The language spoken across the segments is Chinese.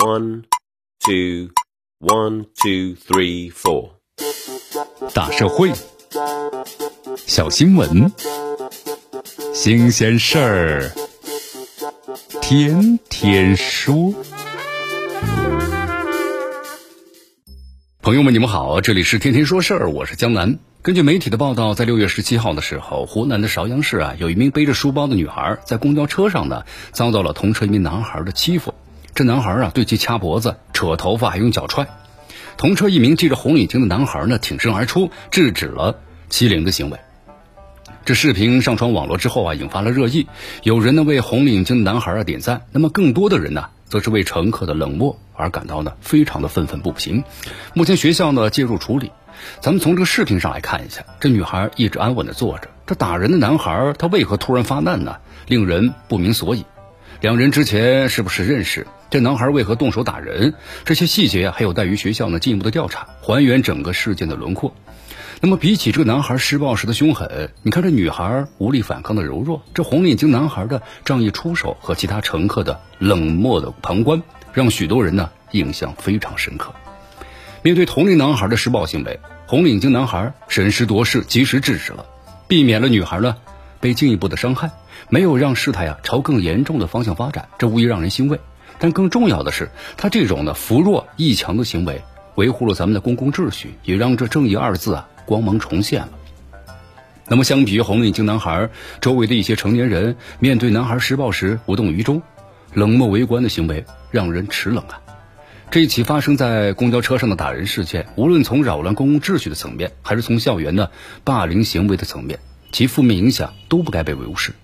One, two, one, two, three, four。大社会，小新闻，新鲜事儿，天天说。朋友们，你们好，这里是天天说事儿，我是江南。根据媒体的报道，在六月十七号的时候，湖南的邵阳市啊，有一名背着书包的女孩在公交车上呢，遭到了同车一名男孩的欺负。这男孩啊，对其掐脖子、扯头发，还用脚踹。同车一名系着红领巾的男孩呢，挺身而出，制止了欺凌的行为。这视频上传网络之后啊，引发了热议。有人呢为红领巾男孩啊点赞，那么更多的人呢，则是为乘客的冷漠而感到呢非常的愤愤不平。目前学校呢介入处理。咱们从这个视频上来看一下，这女孩一直安稳的坐着，这打人的男孩他为何突然发难呢？令人不明所以。两人之前是不是认识？这男孩为何动手打人？这些细节啊，还有待于学校呢进一步的调查，还原整个事件的轮廓。那么，比起这个男孩施暴时的凶狠，你看这女孩无力反抗的柔弱，这红领巾男孩的仗义出手和其他乘客的冷漠的旁观，让许多人呢印象非常深刻。面对同龄男孩的施暴行为，红领巾男孩审时度势，及时制止了，避免了女孩呢被进一步的伤害。没有让事态啊朝更严重的方向发展，这无疑让人欣慰。但更重要的是，他这种呢扶弱抑强的行为，维护了咱们的公共秩序，也让这正义二字啊光芒重现了。那么，相比于红领巾男孩，周围的一些成年人面对男孩施暴时无动于衷、冷漠围观的行为，让人齿冷啊。这一起发生在公交车上的打人事件，无论从扰乱公共秩序的层面，还是从校园的霸凌行为的层面，其负面影响都不该被无视。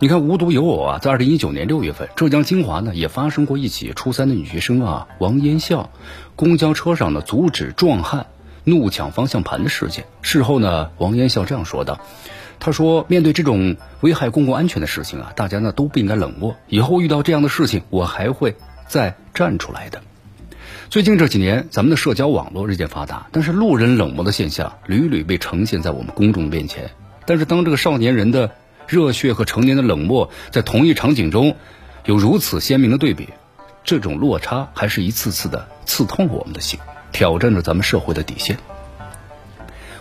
你看，无独有偶啊，在二零一九年六月份，浙江金华呢也发生过一起初三的女学生啊王嫣笑，公交车上呢阻止壮汉怒抢方向盘的事件。事后呢，王嫣笑这样说道：“他说，面对这种危害公共安全的事情啊，大家呢都不应该冷漠。以后遇到这样的事情，我还会再站出来的。”最近这几年，咱们的社交网络日渐发达，但是路人冷漠的现象屡屡被呈现在我们公众面前。但是当这个少年人的热血和成年的冷漠，在同一场景中有如此鲜明的对比，这种落差还是一次次的刺痛了我们的心，挑战着咱们社会的底线。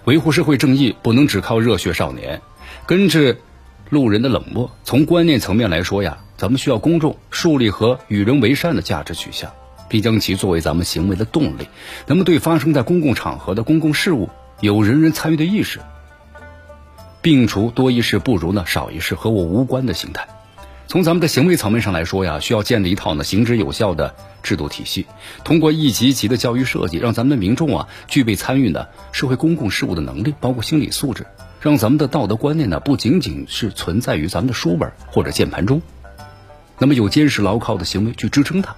维护社会正义不能只靠热血少年，根治路人的冷漠。从观念层面来说呀，咱们需要公众树立和与人为善的价值取向，并将其作为咱们行为的动力。那么，对发生在公共场合的公共事务有人人参与的意识。摒除多一事不如呢少一事和我无关的心态。从咱们的行为层面上来说呀，需要建立一套呢行之有效的制度体系，通过一级级的教育设计，让咱们的民众啊具备参与呢社会公共事务的能力，包括心理素质，让咱们的道德观念呢不仅仅是存在于咱们的书本或者键盘中，那么有坚实牢靠的行为去支撑它。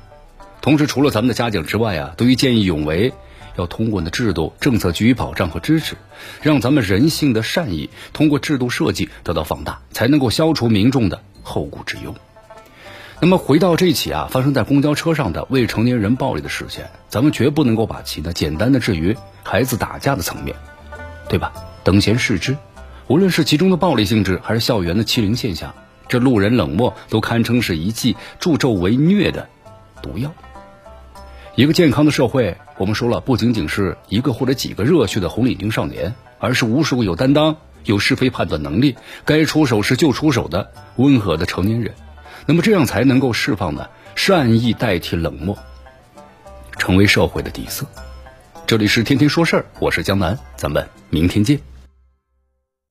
同时，除了咱们的嘉奖之外啊，对于见义勇为。要通过呢制度政策给予保障和支持，让咱们人性的善意通过制度设计得到放大，才能够消除民众的后顾之忧。那么回到这起啊发生在公交车上的未成年人暴力的事件，咱们绝不能够把其呢简单的置于孩子打架的层面，对吧？等闲视之，无论是其中的暴力性质，还是校园的欺凌现象，这路人冷漠都堪称是一剂助纣为虐的毒药。一个健康的社会，我们说了，不仅仅是一个或者几个热血的红领巾少年，而是无数个有担当、有是非判断能力、该出手时就出手的温和的成年人。那么这样才能够释放呢善意代替冷漠，成为社会的底色。这里是天天说事儿，我是江南，咱们明天见。